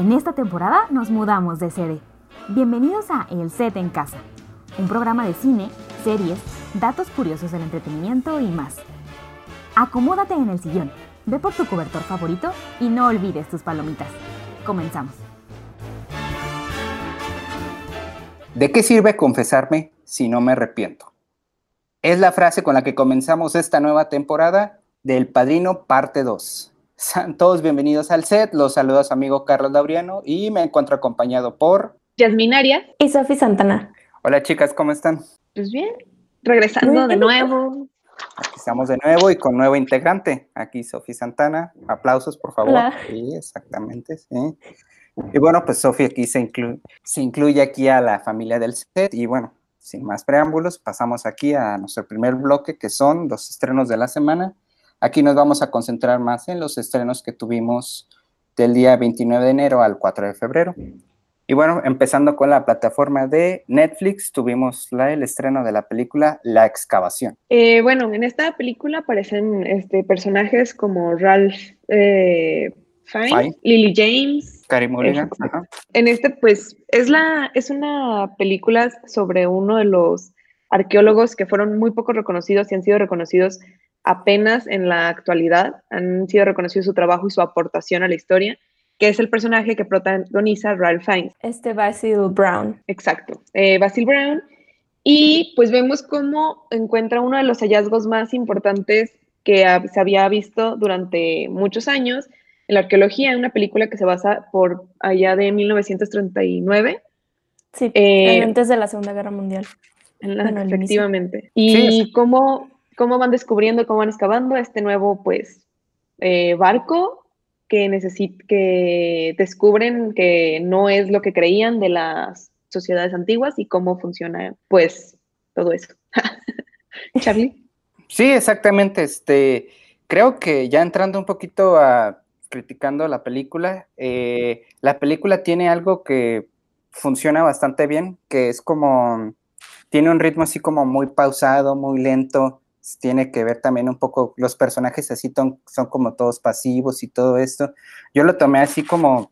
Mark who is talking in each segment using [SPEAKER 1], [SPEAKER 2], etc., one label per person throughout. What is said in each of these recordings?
[SPEAKER 1] En esta temporada nos mudamos de sede. Bienvenidos a El Set en Casa, un programa de cine, series, datos curiosos del entretenimiento y más. Acomódate en el sillón, ve por tu cobertor favorito y no olvides tus palomitas. Comenzamos.
[SPEAKER 2] ¿De qué sirve confesarme si no me arrepiento? Es la frase con la que comenzamos esta nueva temporada del Padrino Parte 2. Sean todos bienvenidos al set. Los saluda su amigo Carlos Lauriano y me encuentro acompañado por
[SPEAKER 3] Yasmin Arias
[SPEAKER 4] y Sofi Santana.
[SPEAKER 2] Hola chicas, ¿cómo están?
[SPEAKER 3] Pues bien, regresando de nuevo.
[SPEAKER 2] Aquí estamos de nuevo y con nuevo integrante. Aquí Sofi Santana. Aplausos, por favor. Sí, exactamente. Sí. Y bueno, pues Sofi aquí se, se incluye aquí a la familia del set y bueno, sin más preámbulos, pasamos aquí a nuestro primer bloque que son los estrenos de la semana. Aquí nos vamos a concentrar más en los estrenos que tuvimos del día 29 de enero al 4 de febrero. Y bueno, empezando con la plataforma de Netflix, tuvimos la, el estreno de la película La Excavación.
[SPEAKER 3] Eh, bueno, en esta película aparecen este, personajes como Ralph eh, Fiennes, Lily James,
[SPEAKER 2] Carey Mulligan.
[SPEAKER 3] En este, pues, es, la, es una película sobre uno de los arqueólogos que fueron muy poco reconocidos y han sido reconocidos apenas en la actualidad han sido reconocidos su trabajo y su aportación a la historia, que es el personaje que protagoniza Ralph Fiennes.
[SPEAKER 4] Este Basil Brown.
[SPEAKER 3] Exacto, eh, Basil Brown. Y pues vemos cómo encuentra uno de los hallazgos más importantes que se había visto durante muchos años en la arqueología, en una película que se basa por allá de 1939.
[SPEAKER 4] Sí, eh, antes de la Segunda Guerra Mundial.
[SPEAKER 3] efectivamente. Y cómo cómo van descubriendo, cómo van excavando este nuevo, pues, eh, barco que, que descubren que no es lo que creían de las sociedades antiguas y cómo funciona, pues, todo eso. Charlie.
[SPEAKER 2] Sí, exactamente. Este, creo que ya entrando un poquito a criticando la película, eh, la película tiene algo que funciona bastante bien, que es como, tiene un ritmo así como muy pausado, muy lento, tiene que ver también un poco, los personajes así son como todos pasivos y todo esto. Yo lo tomé así como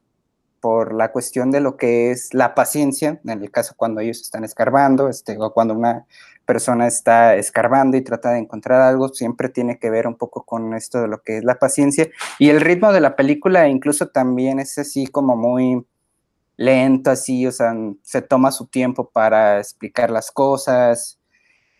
[SPEAKER 2] por la cuestión de lo que es la paciencia, en el caso cuando ellos están escarbando, este, o cuando una persona está escarbando y trata de encontrar algo, siempre tiene que ver un poco con esto de lo que es la paciencia. Y el ritmo de la película incluso también es así como muy lento, así, o se toma su tiempo para explicar las cosas.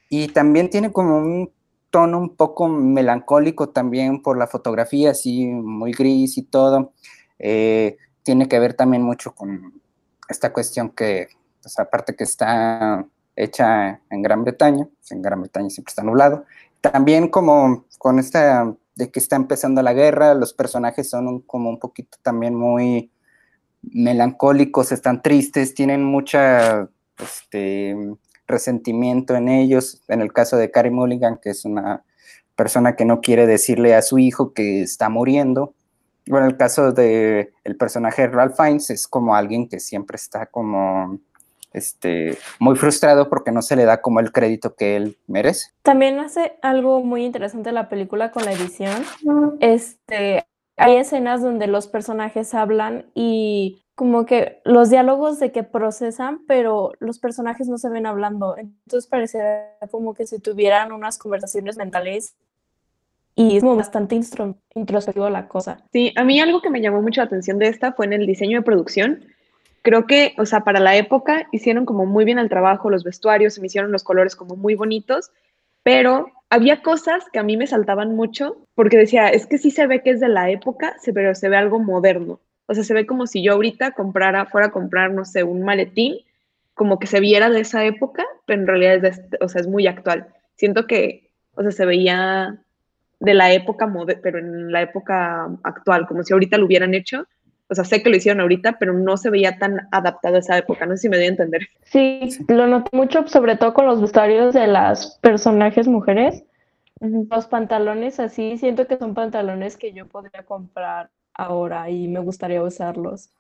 [SPEAKER 2] Y también tiene como un tono un poco melancólico también por la fotografía, así muy gris y todo. Eh, tiene que ver también mucho con esta cuestión que, pues aparte que está hecha en Gran Bretaña, pues, en Gran Bretaña siempre está nublado, también como con esta de que está empezando la guerra, los personajes son como un poquito también muy melancólicos, están tristes, tienen mucha este, resentimiento en ellos. En el caso de Carrie Mulligan, que es una persona que no quiere decirle a su hijo que está muriendo. Bueno, el caso de el personaje de Ralph Fiennes es como alguien que siempre está como este, muy frustrado porque no se le da como el crédito que él merece.
[SPEAKER 4] También hace algo muy interesante la película con la edición. Este, hay escenas donde los personajes hablan y como que los diálogos de que procesan, pero los personajes no se ven hablando. Entonces parece como que si tuvieran unas conversaciones mentales y es como bastante introspectivo la cosa.
[SPEAKER 3] Sí, a mí algo que me llamó mucho la atención de esta fue en el diseño de producción. Creo que, o sea, para la época hicieron como muy bien el trabajo, los vestuarios, se me hicieron los colores como muy bonitos, pero había cosas que a mí me saltaban mucho porque decía, es que sí se ve que es de la época, pero se ve algo moderno. O sea, se ve como si yo ahorita comprara, fuera a comprar, no sé, un maletín, como que se viera de esa época, pero en realidad es, este, o sea, es muy actual. Siento que, o sea, se veía de la época, pero en la época actual, como si ahorita lo hubieran hecho. o sea, sé que lo hicieron ahorita, pero no se veía tan adaptado a esa época, no sé si me doy a entender.
[SPEAKER 4] Sí, lo noté mucho, sobre todo con los vestuarios de las personajes mujeres. Los pantalones así, siento que son pantalones que yo podría comprar ahora y me gustaría usarlos.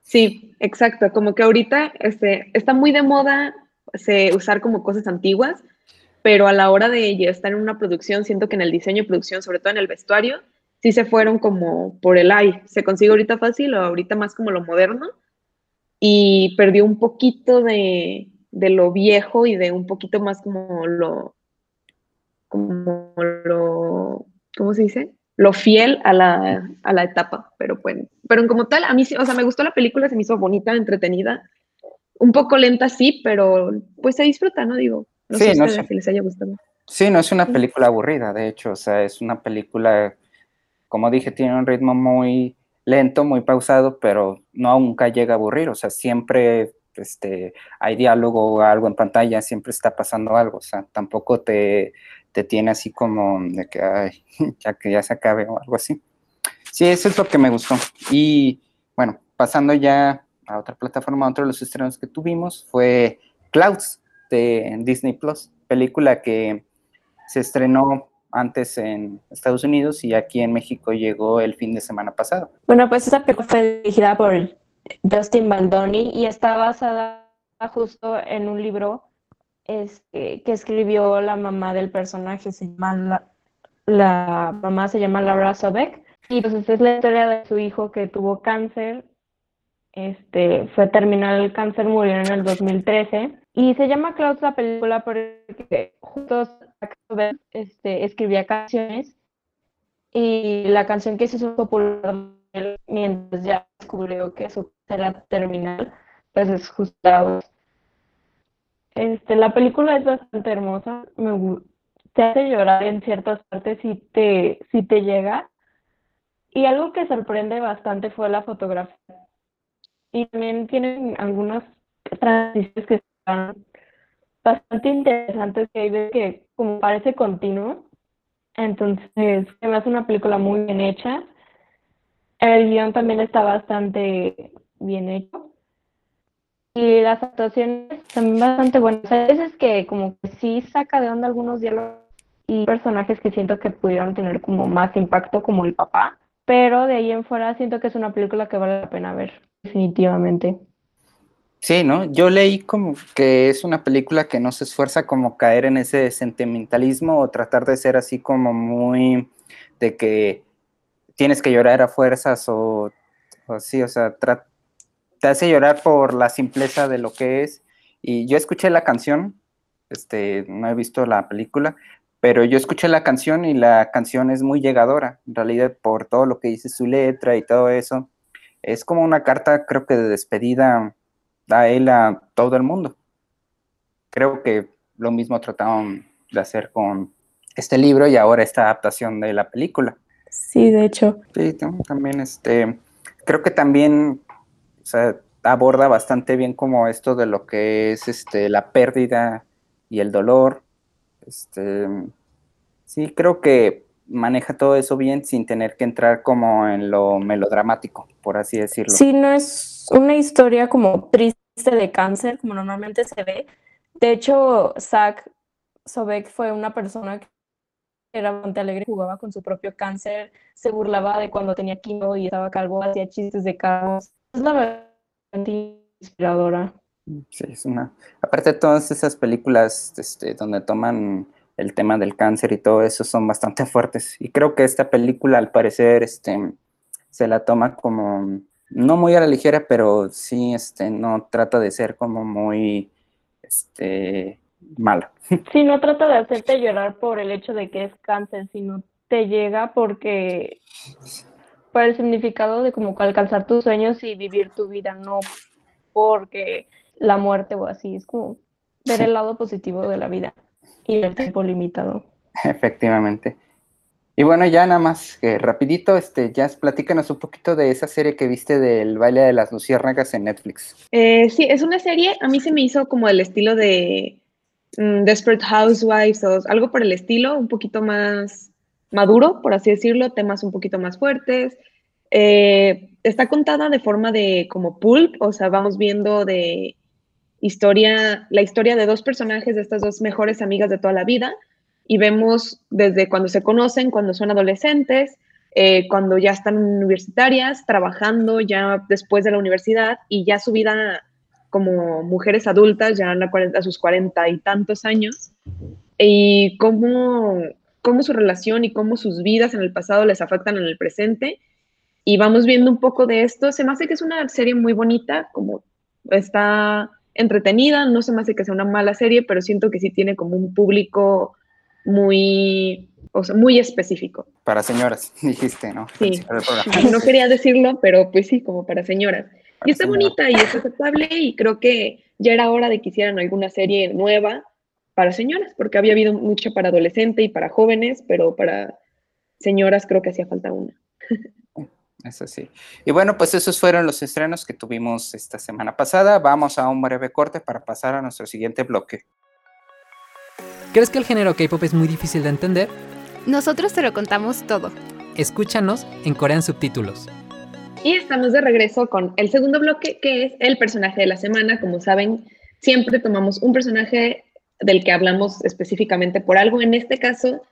[SPEAKER 3] Sí, exacto, como que ahorita este, está muy de moda se, usar como cosas antiguas, pero a la hora de estar en una producción, siento que en el diseño de producción, sobre todo en el vestuario, sí se fueron como por el ay, se consigue ahorita fácil o ahorita más como lo moderno y perdió un poquito de, lo viejo y de un poquito más como lo, como lo, ¿cómo se dice? Lo fiel a la, a la etapa, pero bueno, pero como tal, a mí sí, o sea, me gustó la película, se me hizo bonita, entretenida, un poco lenta sí, pero pues se disfruta, ¿no? Digo, no sé no si les haya gustado.
[SPEAKER 2] Sí, no es una película aburrida, de hecho, o sea, es una película como dije, tiene un ritmo muy lento, muy pausado, pero no nunca llega a aburrir, o sea, siempre este, hay diálogo o algo en pantalla, siempre está pasando algo, o sea, tampoco te, te tiene así como de que, ay, ya que ya se acabe o algo así. Sí, eso es lo que me gustó. Y bueno, pasando ya a otra plataforma, otro de los estrenos que tuvimos fue Clouds de Disney Plus, película que se estrenó antes en Estados Unidos y aquí en México llegó el fin de semana pasado.
[SPEAKER 4] Bueno, pues esa película fue dirigida por Justin Baldoni y está basada justo en un libro este, que escribió la mamá del personaje, se llama la, mamá se llama Laura Sobek y pues es la historia de su hijo que tuvo cáncer, este, fue terminal el cáncer, murió en el 2013 y se llama Klaus la película porque justo este, escribía canciones y la canción que se hizo popular mientras ya descubrió que su era terminal, pues es justo este, la película es bastante hermosa, me, te hace llorar en ciertas partes si te, si te llega. Y algo que sorprende bastante fue la fotografía. Y también tienen algunas transiciones que están bastante interesantes que hay de que como parece continuo. Entonces, me hace una película muy bien hecha. El guion también está bastante bien hecho. Y las actuaciones también bastante buenas. Hay veces que como que sí saca de onda algunos diálogos y personajes que siento que pudieron tener como más impacto como el papá. Pero de ahí en fuera siento que es una película que vale la pena ver, definitivamente.
[SPEAKER 2] Sí, ¿no? Yo leí como que es una película que no se esfuerza como caer en ese sentimentalismo o tratar de ser así como muy de que tienes que llorar a fuerzas o, así, o sea, te hace llorar por la simpleza de lo que es. Y yo escuché la canción, este, no he visto la película, pero yo escuché la canción y la canción es muy llegadora, en realidad por todo lo que dice su letra y todo eso. Es como una carta, creo que de despedida a él a todo el mundo. Creo que lo mismo trataron de hacer con este libro y ahora esta adaptación de la película.
[SPEAKER 4] Sí, de hecho.
[SPEAKER 2] Sí, también este, creo que también aborda bastante bien como esto de lo que es este, la pérdida y el dolor. Este, sí, creo que maneja todo eso bien sin tener que entrar como en lo melodramático, por así decirlo.
[SPEAKER 4] Sí, no es una historia como triste de cáncer, como normalmente se ve. De hecho, Zach Sobek fue una persona que era bastante alegre, jugaba con su propio cáncer, se burlaba de cuando tenía quimio y estaba calvo, hacía chistes de caos. Es la verdad inspiradora.
[SPEAKER 2] Sí, es una. Aparte de todas esas películas este, donde toman el tema del cáncer y todo eso son bastante fuertes. Y creo que esta película, al parecer, este, se la toma como no muy a la ligera, pero sí este, no trata de ser como muy este, mala.
[SPEAKER 4] Sí, no trata de hacerte llorar por el hecho de que es cáncer, sino te llega porque por el significado de como alcanzar tus sueños y vivir tu vida, no porque la muerte o así, es como ver el lado positivo de la vida y el tiempo limitado.
[SPEAKER 2] Efectivamente. Y bueno, ya nada más, que rapidito, este, ya platícanos un poquito de esa serie que viste del baile de las luciérnagas en Netflix.
[SPEAKER 3] Eh, sí, es una serie, a mí se me hizo como el estilo de mm, Desperate Housewives o algo por el estilo, un poquito más maduro, por así decirlo, temas un poquito más fuertes. Eh, está contada de forma de como pulp, o sea, vamos viendo de historia, la historia de dos personajes, de estas dos mejores amigas de toda la vida, y vemos desde cuando se conocen, cuando son adolescentes, eh, cuando ya están universitarias, trabajando ya después de la universidad y ya su vida como mujeres adultas, ya a, sus cuarenta y tantos años, y cómo, cómo su relación y cómo sus vidas en el pasado les afectan en el presente. Y vamos viendo un poco de esto. Se me hace que es una serie muy bonita, como está entretenida, no se me hace que sea una mala serie, pero siento que sí tiene como un público muy, o sea, muy específico.
[SPEAKER 2] Para señoras, dijiste, ¿no?
[SPEAKER 3] Sí, no quería decirlo, pero pues sí, como para señoras. y está bonita y es aceptable y creo que ya era hora de que hicieran alguna serie nueva para señoras, porque había habido mucho para adolescente y para jóvenes, pero para señoras creo que hacía falta una.
[SPEAKER 2] Eso sí. Y bueno, pues esos fueron los estrenos que tuvimos esta semana pasada. Vamos a un breve corte para pasar a nuestro siguiente bloque.
[SPEAKER 5] ¿Crees que el género K-pop es muy difícil de entender?
[SPEAKER 6] Nosotros te lo contamos todo.
[SPEAKER 5] Escúchanos en Corean Subtítulos.
[SPEAKER 3] Y estamos de regreso con el segundo bloque, que es el personaje de la semana. Como saben, siempre tomamos un personaje del que hablamos específicamente por algo. En este caso,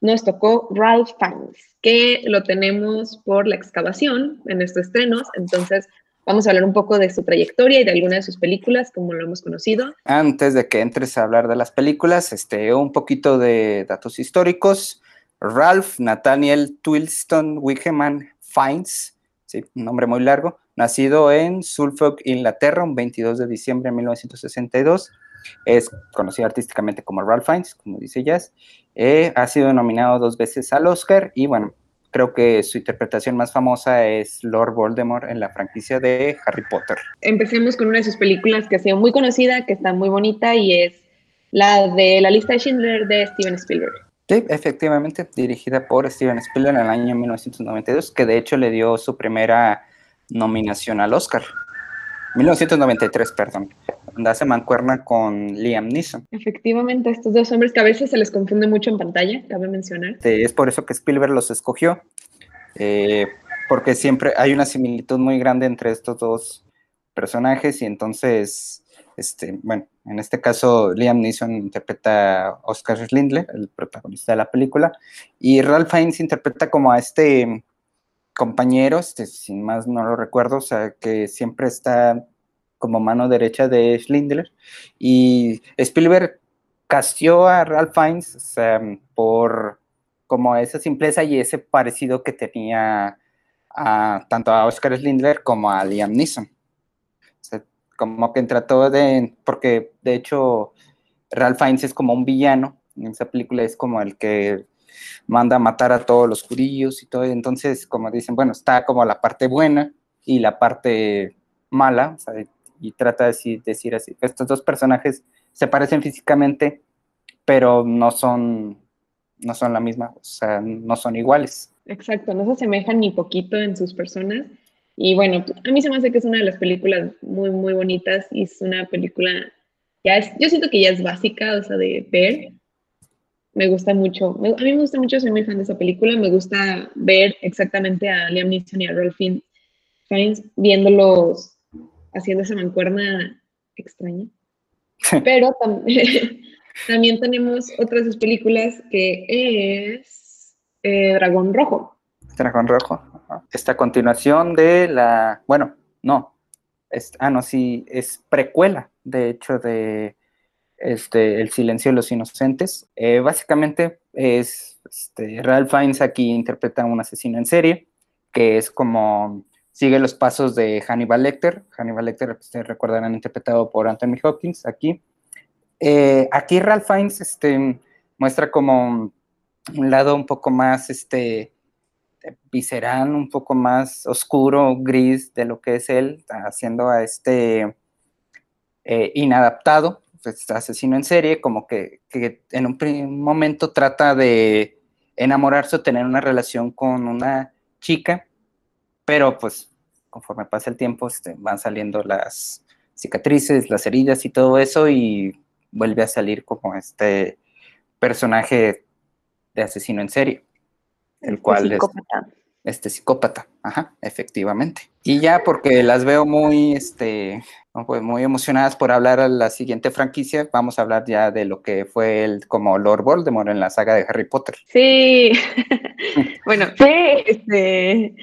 [SPEAKER 3] nos tocó Ralph Fiennes, que lo tenemos por la excavación en estos estrenos. Entonces, Vamos a hablar un poco de su trayectoria y de algunas de sus películas, como lo hemos conocido.
[SPEAKER 2] Antes de que entres a hablar de las películas, este, un poquito de datos históricos. Ralph Nathaniel Twilston Wickeman Fiennes, sí, un nombre muy largo, nacido en Suffolk, Inglaterra, un 22 de diciembre de 1962. Es conocido artísticamente como Ralph Fiennes, como dice Jazz. Eh, ha sido nominado dos veces al Oscar y bueno, creo que su interpretación más famosa es Lord Voldemort en la franquicia de Harry Potter.
[SPEAKER 3] Empecemos con una de sus películas que ha sido muy conocida, que está muy bonita y es la de La lista de Schindler de Steven Spielberg.
[SPEAKER 2] Sí, efectivamente, dirigida por Steven Spielberg en el año 1992, que de hecho le dio su primera nominación al Oscar. 1993, perdón, donde hace mancuerna con Liam Neeson.
[SPEAKER 3] Efectivamente, estos dos hombres que a veces se les confunde mucho en pantalla, cabe mencionar.
[SPEAKER 2] es por eso que Spielberg los escogió, eh, porque siempre hay una similitud muy grande entre estos dos personajes y entonces, este, bueno, en este caso Liam Neeson interpreta a Oscar Schindler, el protagonista de la película, y Ralph Fiennes interpreta como a este compañeros, este, sin más no lo recuerdo, o sea, que siempre está como mano derecha de Schindler. Y Spielberg castió a Ralph Fiennes o sea, por como esa simpleza y ese parecido que tenía a, tanto a Oscar Schindler como a Liam Neeson. O sea, como que trató de, porque de hecho Ralph Fiennes es como un villano, en esa película es como el que manda a matar a todos los judíos y todo. Entonces, como dicen, bueno, está como la parte buena y la parte mala, y trata de decir, así, estos dos personajes se parecen físicamente, pero no son, no son la misma, o sea, no son iguales.
[SPEAKER 3] Exacto, no se asemejan ni poquito en sus personas. Y bueno, a mí se me hace que es una de las películas muy, muy bonitas y es una película, ya es, yo siento que ya es básica, o sea, de ver, me gusta mucho. a mí me gusta mucho, soy muy fan de esa película. Me gusta ver exactamente a Liam Neeson y a Ralph Fiennes viéndolos haciendo esa mancuerna extraña. Pero también tenemos otras de sus películas que es eh, Dragón Rojo.
[SPEAKER 2] Dragón Rojo. Esta continuación de la. Bueno, no. ah, no, sí, es precuela, de hecho, de este, El silencio de los inocentes. Eh, básicamente es, este, Ralph Fiennes aquí interpreta a un asesino en serie, que es como, sigue los pasos de Hannibal Lecter. Hannibal Lecter, ustedes recordarán, interpretado por Anthony Hopkins aquí. Eh, aquí Ralph Fiennes este, muestra como un lado un poco más este, visceral, un poco más oscuro, gris de lo que es él, haciendo a este eh, inadaptado, pues, asesino en serie, como que, en un momento trata de enamorarse o tener una relación con una chica, pero pues conforme pasa el tiempo este, van saliendo las cicatrices, las heridas y todo eso y vuelve a salir como este personaje de asesino en serie, el cual es, este psicópata, ajá, efectivamente. Y ya porque las veo muy, este, pues muy emocionadas por hablar a la siguiente franquicia, vamos a hablar ya de lo que fue el como Lord Voldemort en la saga de Harry Potter.
[SPEAKER 3] Sí, bueno, este,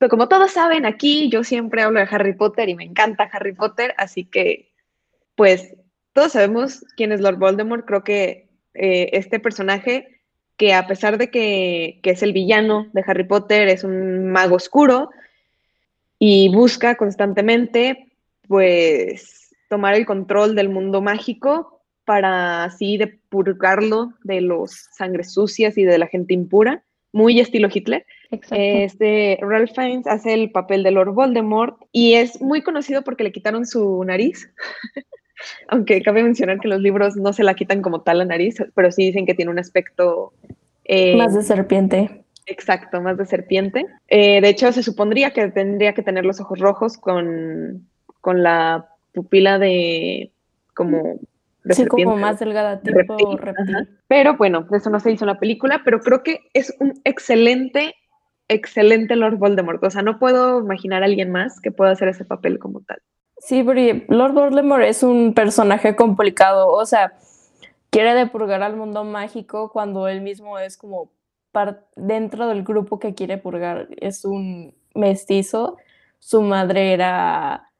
[SPEAKER 3] pero como todos saben aquí, yo siempre hablo de Harry Potter y me encanta Harry Potter, así que, pues, todos sabemos quién es Lord Voldemort. Creo que eh, este personaje que a pesar de que, es el villano de Harry Potter, es un mago oscuro y busca constantemente, pues, tomar el control del mundo mágico para así depurgarlo de los sangres sucias y de la gente impura, muy estilo Hitler. Este, Ralph Fiennes hace el papel de Lord Voldemort y es muy conocido porque le quitaron su nariz. aunque cabe mencionar que los libros no se la quitan como tal la nariz, pero sí dicen que tiene un aspecto...
[SPEAKER 4] Eh, más de serpiente.
[SPEAKER 3] Exacto, más de serpiente. Eh, de hecho, se supondría que tendría que tener los ojos rojos con, con la pupila de como...
[SPEAKER 4] De sí, como más delgada, tipo reptil.
[SPEAKER 3] Pero bueno, eso no se hizo en la película, pero creo que es un excelente, excelente Lord Voldemort. O sea, no puedo imaginar a alguien más que pueda hacer ese papel como tal.
[SPEAKER 4] Sí, porque Lord Voldemort es un personaje complicado, o sea, quiere depurgar al mundo mágico cuando él mismo es como dentro del grupo que quiere purgar, es un mestizo, su madre era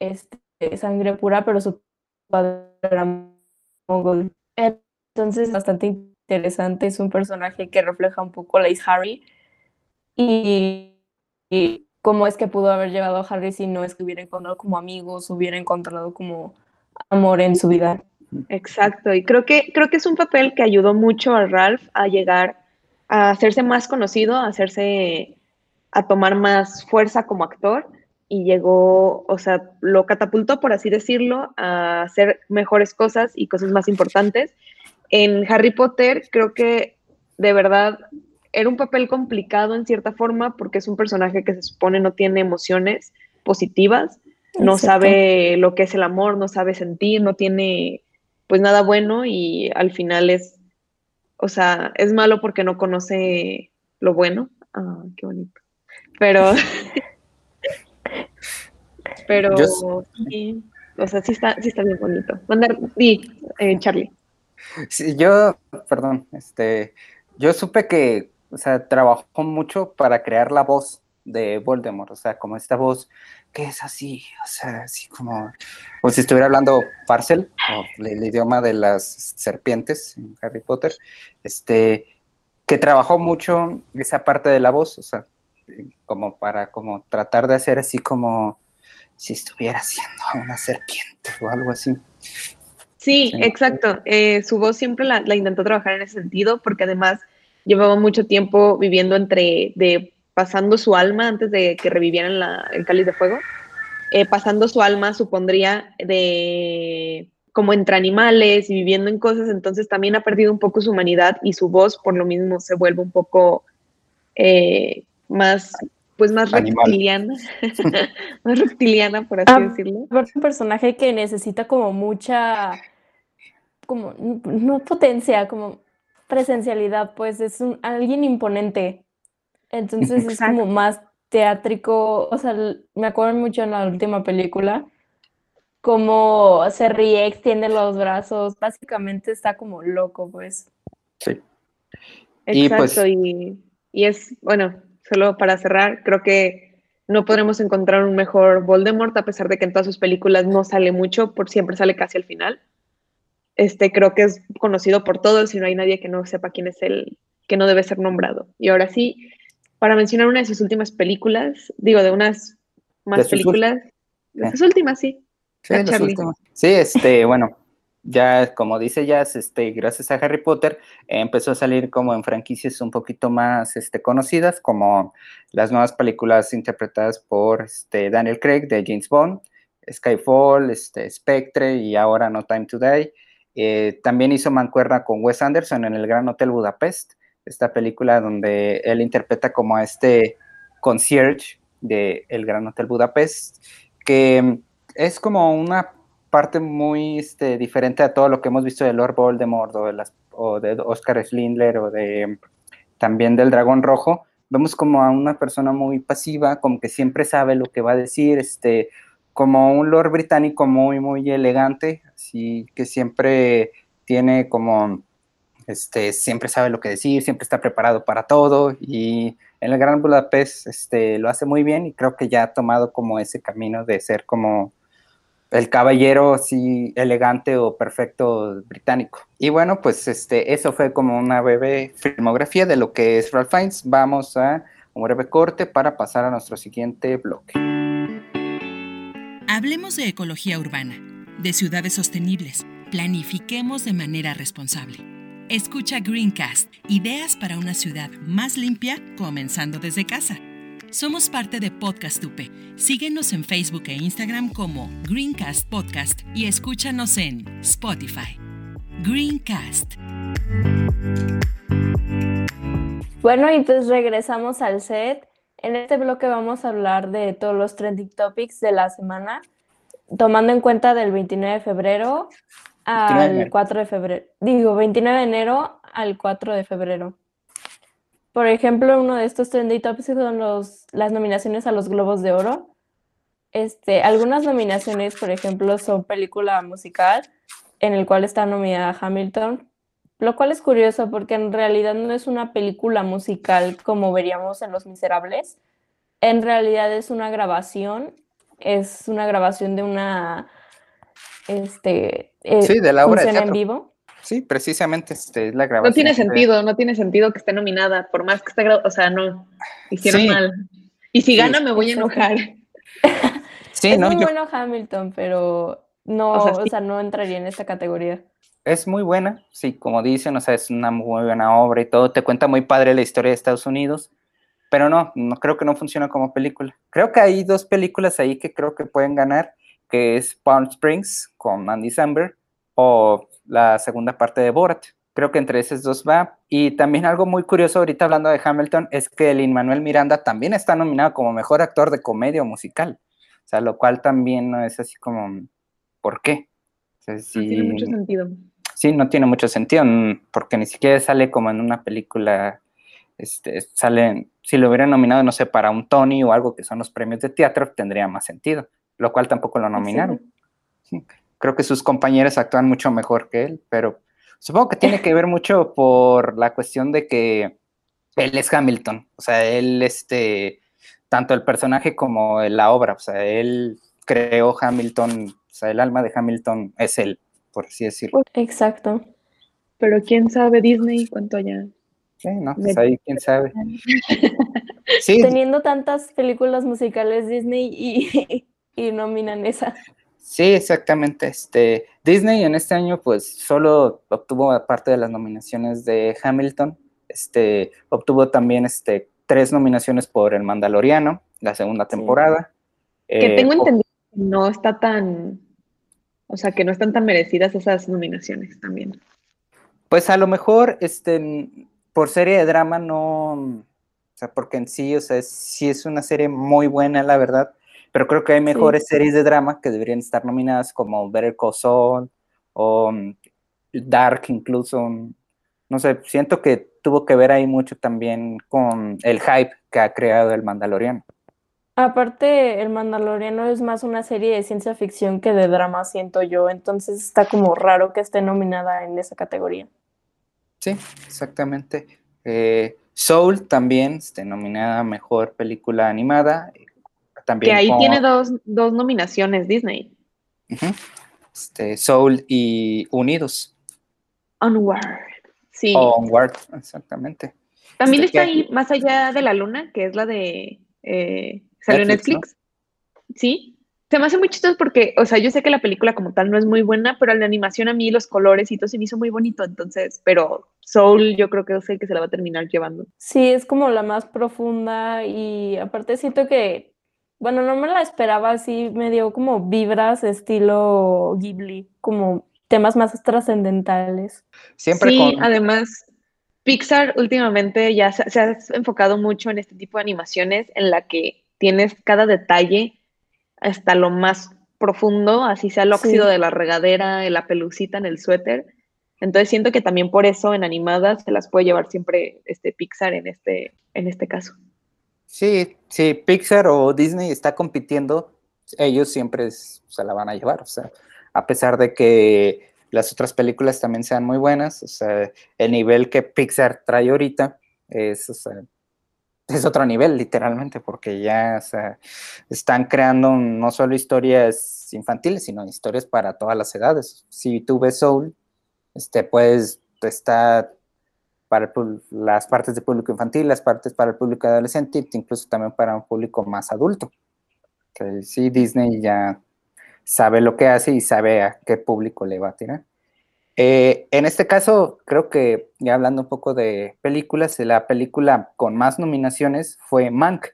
[SPEAKER 4] este, sangre pura, pero su padre era mongol. Entonces, bastante interesante, es un personaje que refleja un poco la Harry y cómo es que pudo haber llevado a Harry si no es que hubiera encontrado como amigos, hubiera encontrado como amor en su vida.
[SPEAKER 3] Exacto, y creo que, creo que es un papel que ayudó mucho a Ralph a llegar a hacerse más conocido, a hacerse, a tomar más fuerza como actor y llegó, o sea, lo catapultó, por así decirlo, a hacer mejores cosas y cosas más importantes. En Harry Potter creo que de verdad era un papel complicado en cierta forma porque es un personaje que se supone no tiene emociones positivas, no sabe lo que es el amor, no sabe sentir, no tiene pues nada bueno y al final es, o sea, es malo porque no conoce lo bueno. Ah, qué bonito. Pero, pero sí, o sea, sí está, sí está bien bonito. Mandar, sí, eh, Charlie.
[SPEAKER 2] Sí, yo, perdón, este, yo supe que o sea, trabajó mucho para crear la voz de Voldemort, o sea, como esta voz que es así, o sea, así como, como si estuviera hablando Parcel, o el, idioma de las serpientes en Harry Potter, este, que trabajó mucho esa parte de la voz, o sea, como para como tratar de hacer así como si estuviera siendo una serpiente o algo así.
[SPEAKER 3] Sí, exacto. Eh, su voz siempre la, la intentó trabajar en ese sentido, porque además llevaba mucho tiempo viviendo entre, de pasando su alma antes de que revivieran la, el cáliz de fuego. Eh, pasando su alma supondría de como entre animales y viviendo en cosas, entonces también ha perdido un poco su humanidad y su voz por lo mismo se vuelve un poco eh, más pues más reptiliana, más reptiliana por así ah, decirlo.
[SPEAKER 4] Es un personaje que necesita como mucha, como no potencia, como presencialidad, pues es un, alguien imponente. Entonces es como más teátrico, o sea, me acuerdo mucho en la última película, como se ríe, extiende los brazos, básicamente está como loco, pues.
[SPEAKER 2] Sí.
[SPEAKER 3] Exacto, y, y, es, bueno, solo para cerrar, creo que no podremos encontrar un mejor Voldemort, a pesar de que en todas sus películas no sale mucho, por siempre sale casi al final este, creo que es conocido por todos y no hay nadie que no sepa quién es él, que no debe ser nombrado. Y ahora sí, para mencionar una de sus últimas películas, digo, de unas más películas, de sus últimas, sí.
[SPEAKER 2] Sí, sí, este, bueno, ya como dice Jazz, este, gracias a Harry Potter, empezó a salir como en franquicias un poquito más este, conocidas, como las nuevas películas interpretadas por este, Daniel Craig de James Bond, Skyfall, este, Spectre y ahora No Time to Die. Eh, también hizo mancuerna con Wes Anderson en El Gran Hotel Budapest, esta película donde él interpreta como a este concierge de El Gran Hotel Budapest, que es como una parte muy este, diferente a todo lo que hemos visto de Lord Voldemort o de, las, o de Oscar Schindler o de también del Dragón Rojo, vemos como a una persona muy pasiva, como que siempre sabe lo que va a decir, este, como un lord británico muy, muy elegante, así que siempre tiene como, este, siempre sabe lo que decir, siempre está preparado para todo y en el Gran Budapest este, lo hace muy bien y creo que ya ha tomado como ese camino de ser como el caballero así elegante o perfecto británico. Y bueno, pues este, eso fue como una breve filmografía de lo que es Ralph Fiennes. Vamos a un breve corte para pasar a nuestro siguiente bloque.
[SPEAKER 7] Hablemos de ecología urbana, de ciudades sostenibles. Planifiquemos de manera responsable. Escucha Greencast, ideas para una ciudad más limpia, comenzando desde casa. Somos parte de Podcast UP. Síguenos en Facebook e Instagram como Greencast Podcast y escúchanos en Spotify. Greencast.
[SPEAKER 4] Bueno, y pues regresamos al set. En este bloque vamos a hablar de todos los trending topics de la semana, tomando en cuenta del 29 de febrero al 4 de febrero. Digo, 29 de enero al 4 de febrero. Por ejemplo, uno de estos trending topics son los, las nominaciones a los Globos de Oro. Este, algunas nominaciones, por ejemplo, son película musical, en el cual está nominada Hamilton, lo cual es curioso porque en realidad no es una película musical como veríamos en Los Miserables. En realidad es una grabación, es una grabación de una este
[SPEAKER 2] eh, sí, de la obra de
[SPEAKER 4] en vivo.
[SPEAKER 2] Sí, precisamente este, es la grabación.
[SPEAKER 3] No tiene sentido, no tiene sentido que esté nominada, por más que esté o sea, no, hicieron mal. Y si gana me voy a enojar.
[SPEAKER 4] Sí, es muy bueno Hamilton, pero no, o sea, no entraría en esta categoría.
[SPEAKER 2] Es muy buena, sí, como dicen, o sea, es una muy buena obra y todo, te cuenta muy padre la historia de Estados Unidos, pero no, no creo que no funciona como película. Creo que hay dos películas ahí que creo que pueden ganar, que es Palm Springs con Andy Samberg o la segunda parte de Borat. Creo que entre esos dos va. Y también algo muy curioso ahorita hablando de Hamilton es que el Manuel Miranda también está nominado como mejor actor de comedia o musical. O sea, lo cual también no es así como, ¿por qué?
[SPEAKER 3] no tiene mucho sentido.
[SPEAKER 2] Sí, no tiene mucho sentido, porque ni siquiera sale como en una película, este, sale, si lo hubieran nominado, no sé, para un Tony o algo que son los premios de teatro, tendría más sentido, lo cual tampoco lo nominaron. Sí creo que sus compañeros actúan mucho mejor que él, pero supongo que tiene que ver mucho por la cuestión de que él es Hamilton, o sea, él, este, tanto el personaje como la obra, o sea, él creó Hamilton, sea, el alma de Hamilton es él, por así decirlo.
[SPEAKER 4] Exacto.
[SPEAKER 3] Pero quién sabe Disney cuánto allá.
[SPEAKER 2] Sí, no, pues ahí quién sabe.
[SPEAKER 4] sí. Teniendo tantas películas musicales Disney y, y nominan esa.
[SPEAKER 2] Sí, exactamente. Este, Disney en este año pues solo obtuvo parte de las nominaciones de Hamilton, este, obtuvo también este, tres nominaciones por El Mandaloriano, la segunda temporada.
[SPEAKER 3] Que eh, tengo entendido que no está tan, o sea, que no están tan merecidas esas nominaciones también.
[SPEAKER 2] Pues a lo mejor, este, por serie de drama no, o sea, porque en sí, o sea, sí es una serie muy buena, la verdad, pero creo que hay mejores series de drama que deberían estar nominadas como Better Call Saul o mm, Dark incluso. No sé, siento que tuvo que ver ahí mucho también con el hype que ha creado el Mandaloriano.
[SPEAKER 4] Aparte, el Mandaloriano es más una serie de ciencia ficción que de drama, siento yo, entonces está como raro que esté nominada en esa categoría.
[SPEAKER 2] Sí, exactamente. Eh, Soul también esté nominada a Mejor Película Animada, que
[SPEAKER 3] ahí tiene dos, nominaciones Disney.
[SPEAKER 2] este, Soul y Unidos.
[SPEAKER 3] Onward, sí.
[SPEAKER 2] Onward, exactamente.
[SPEAKER 3] También este, está ahí Más allá de la luna, que es la de... Eh, salió en Netflix. Sí. Se me hace muy chistoso porque, o sea, yo sé que la película como tal no es muy buena, pero la animación a mí, los colores y todo se me hizo muy bonito, entonces, pero Soul yo creo que es el que se la va a terminar llevando.
[SPEAKER 4] Sí, es como la más profunda y aparte siento que bueno, no me la esperaba así, me dio como vibras estilo Ghibli, como temas más trascendentales.
[SPEAKER 2] Siempre
[SPEAKER 3] sí, además, Pixar últimamente ya se, ha enfocado mucho en este tipo de animaciones en la que tienes cada detalle hasta lo más profundo, así sea el óxido de la regadera, la pelucita en el suéter. Entonces siento que también por eso en animadas se las puede llevar siempre este Pixar en este, en este caso.
[SPEAKER 2] Sí, sí, Pixar o Disney está compitiendo, ellos siempre se la van a llevar, o sea, a pesar de que las otras películas también sean muy buenas, o sea, el nivel que Pixar trae ahorita es, o sea, es otro nivel, literalmente, porque ya están creando no solo historias infantiles, sino historias para todas las edades. Si tú ves Soul, este, pues está para las partes de público infantil, las partes para el público adolescente, incluso también para un público más adulto. Que sí, Disney ya sabe lo que hace y sabe a qué público le va a tirar. Eh, en este caso, creo que ya hablando un poco de películas, la película con más nominaciones fue Mank,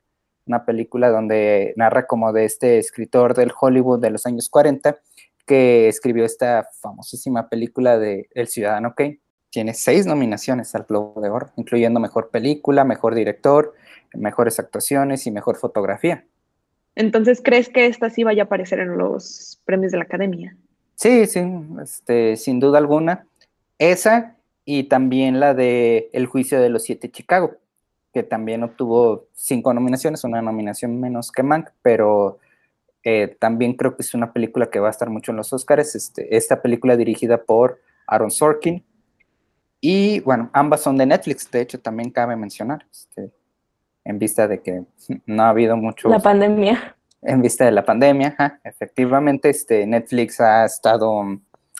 [SPEAKER 2] una película donde narra como de este escritor del Hollywood de los años 40 que escribió esta famosísima película de El Ciudadano Kane. Tiene seis nominaciones al Globo de Oro, incluyendo mejor película, mejor director, mejores actuaciones y mejor fotografía.
[SPEAKER 3] Entonces, ¿crees que esta sí vaya a aparecer en los premios de la Academia?
[SPEAKER 2] Sí, sí, este, sin duda alguna. Esa y también la de El juicio de los siete Chicago, que también obtuvo cinco nominaciones, una nominación menos que Mank, pero eh, también creo que es una película que va a estar mucho en los Oscars. Este, esta película dirigida por Aaron Sorkin. Y bueno, ambas son de Netflix, de hecho también cabe mencionar, este, en vista de que no ha habido mucho...
[SPEAKER 4] La pandemia
[SPEAKER 2] en vista de la pandemia. Efectivamente, este, Netflix ha estado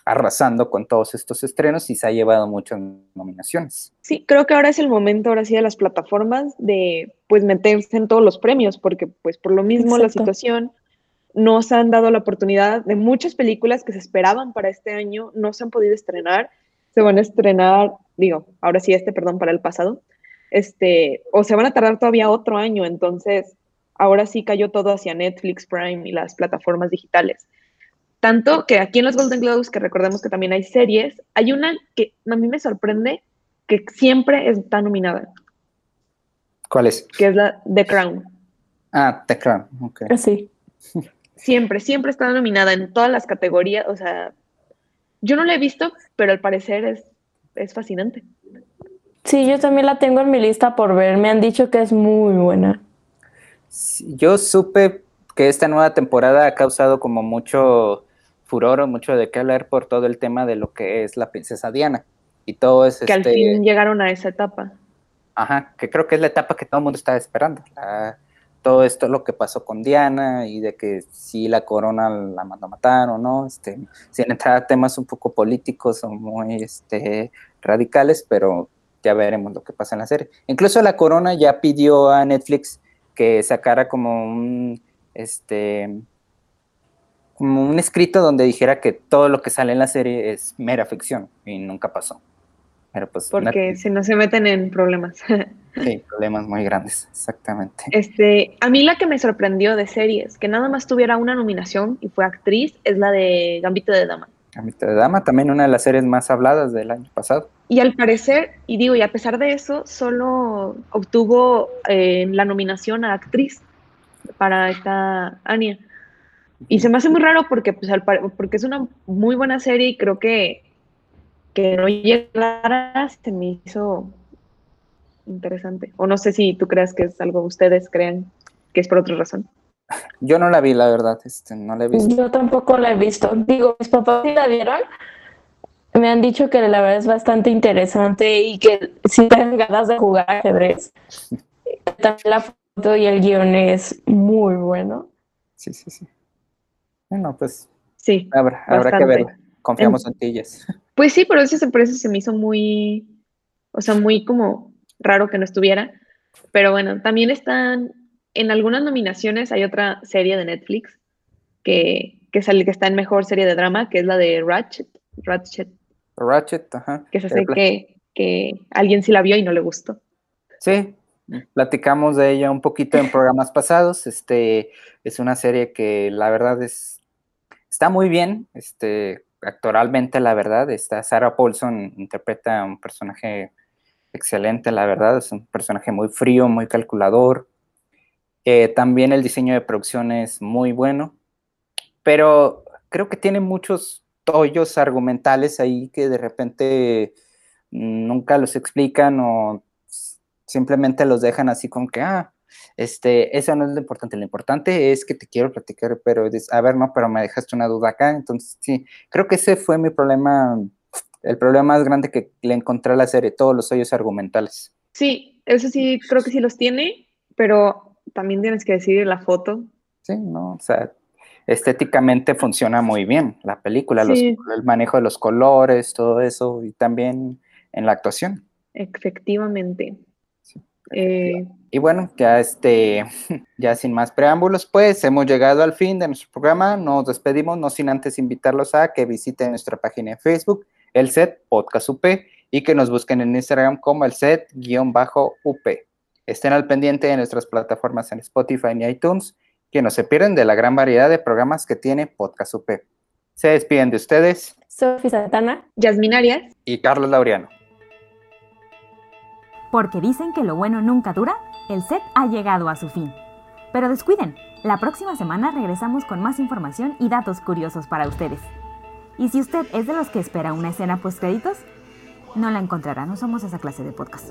[SPEAKER 2] arrasando con todos estos estrenos y se ha llevado muchas nominaciones.
[SPEAKER 3] Sí, creo que ahora es el momento, ahora sí, de las plataformas de pues meterse en todos los premios, porque pues por lo mismo la situación nos han dado la oportunidad de muchas películas que se esperaban para este año, no se han podido estrenar, se van a estrenar, digo, ahora sí este, perdón, para el pasado, este, o se van a tardar todavía otro año, entonces ahora sí cayó todo hacia Netflix, Prime y las plataformas digitales. Tanto que aquí en los Golden Globes, que recordemos que también hay series, hay una que a mí me sorprende que siempre está nominada.
[SPEAKER 2] ¿Cuál es?
[SPEAKER 3] Que es la The Crown.
[SPEAKER 2] Ah, The Crown, ok.
[SPEAKER 4] Ah, sí.
[SPEAKER 3] Siempre, siempre está nominada en todas las categorías, o sea, yo no la he visto, pero al parecer es, es fascinante.
[SPEAKER 4] Sí, yo también la tengo en mi lista por ver, me han dicho que es muy buena.
[SPEAKER 2] Yo supe que esta nueva temporada ha causado como mucho furor o mucho de qué hablar por todo el tema de lo que es la princesa Diana. Y todo es
[SPEAKER 3] Que al
[SPEAKER 2] este
[SPEAKER 3] fin llegaron a esa etapa.
[SPEAKER 2] Ajá, que creo que es la etapa que todo el mundo estaba esperando. todo esto lo que pasó con Diana y de que si la corona la mandó a matar o no, este, sin entrar a temas un poco políticos o muy este, radicales, pero ya veremos lo que pasa en la serie. Incluso la corona ya pidió a Netflix que sacara como un, este, como un escrito donde dijera que todo lo que sale en la serie es mera ficción y nunca pasó. Pero pues,
[SPEAKER 3] Porque si no se meten en problemas.
[SPEAKER 2] sí, problemas muy grandes, exactamente.
[SPEAKER 3] Este, a mí la que me sorprendió de series, que nada más tuviera una nominación y fue actriz, es la de Gambito de Dama.
[SPEAKER 2] Gambito de Dama, también una de las series más habladas del año pasado.
[SPEAKER 3] Y al parecer, y digo, y a pesar de eso, solo obtuvo eh, la nominación a actriz para esta Anya. Y se me hace muy raro porque, pues, porque es una muy buena serie y creo que que no llegara se me hizo interesante. O no sé si tú creas que es algo, ustedes crean que es por otra razón.
[SPEAKER 2] Yo no la vi, la verdad, este, no la he visto.
[SPEAKER 4] Yo tampoco la he visto. Digo, mis papás sí la vieron. Me han dicho que la verdad es bastante interesante y que si tienen ganas de jugar ajedrez. También la foto y el guion es muy bueno.
[SPEAKER 2] Sí, sí, sí. Bueno, pues
[SPEAKER 3] sí,
[SPEAKER 2] habrá, habrá que ver. Confiamos en, ti, Jess.
[SPEAKER 3] Pues sí, pero eso, por eso se me hizo muy, o sea, muy como raro que no estuviera. Pero bueno, también están en algunas nominaciones hay otra serie de Netflix que, que, sale, que está en mejor serie de drama, que es la de Ratchet. Ratchet.
[SPEAKER 2] Ratchet, ajá.
[SPEAKER 3] Que se hace que, que alguien sí la vio y no le gustó.
[SPEAKER 2] Sí, platicamos de ella un poquito en programas pasados. Este es una serie que la verdad es está muy bien. Este actoralmente, la verdad, está Sarah Paulson interpreta un personaje excelente, la verdad, es un personaje muy frío, muy calculador. Eh, también el diseño de producción es muy bueno, pero creo que tiene muchos hoyos argumentales ahí que de repente nunca los explican o simplemente los dejan así como que, ah, este, eso no es lo importante, lo importante es que te quiero platicar, pero a ver, no, pero me dejaste una duda acá, entonces sí, creo que ese fue mi problema, el problema más grande que le encontré a la serie, todos los hoyos argumentales.
[SPEAKER 3] Sí, eso sí, creo que sí los tiene, pero también tienes que decir la foto.
[SPEAKER 2] Sí, no, o sea, estéticamente funciona muy bien la película, el manejo de los colores, todo eso, y también en la actuación.
[SPEAKER 3] Efectivamente.
[SPEAKER 2] Eh, y bueno, ya este, ya sin más preámbulos, pues hemos llegado al fin de nuestro programa. Nos despedimos, no sin antes invitarlos a que visiten nuestra página de Facebook, el set Podcast UP, y que nos busquen en Instagram como el set-up. Estén al pendiente de nuestras plataformas en Spotify y iTunes, que no se pierden de la gran variedad de programas que tiene Podcast UP. Se despiden de ustedes.
[SPEAKER 4] Sofía Santana,
[SPEAKER 3] Yasmin Arias
[SPEAKER 2] y Carlos Laureano.
[SPEAKER 1] Porque dicen que lo bueno nunca dura, el set ha llegado a su fin. Pero descuiden, la próxima semana regresamos con más información y datos curiosos para ustedes. Y si usted es de los que espera una escena post créditos, no la encontrará, no somos esa clase de podcast.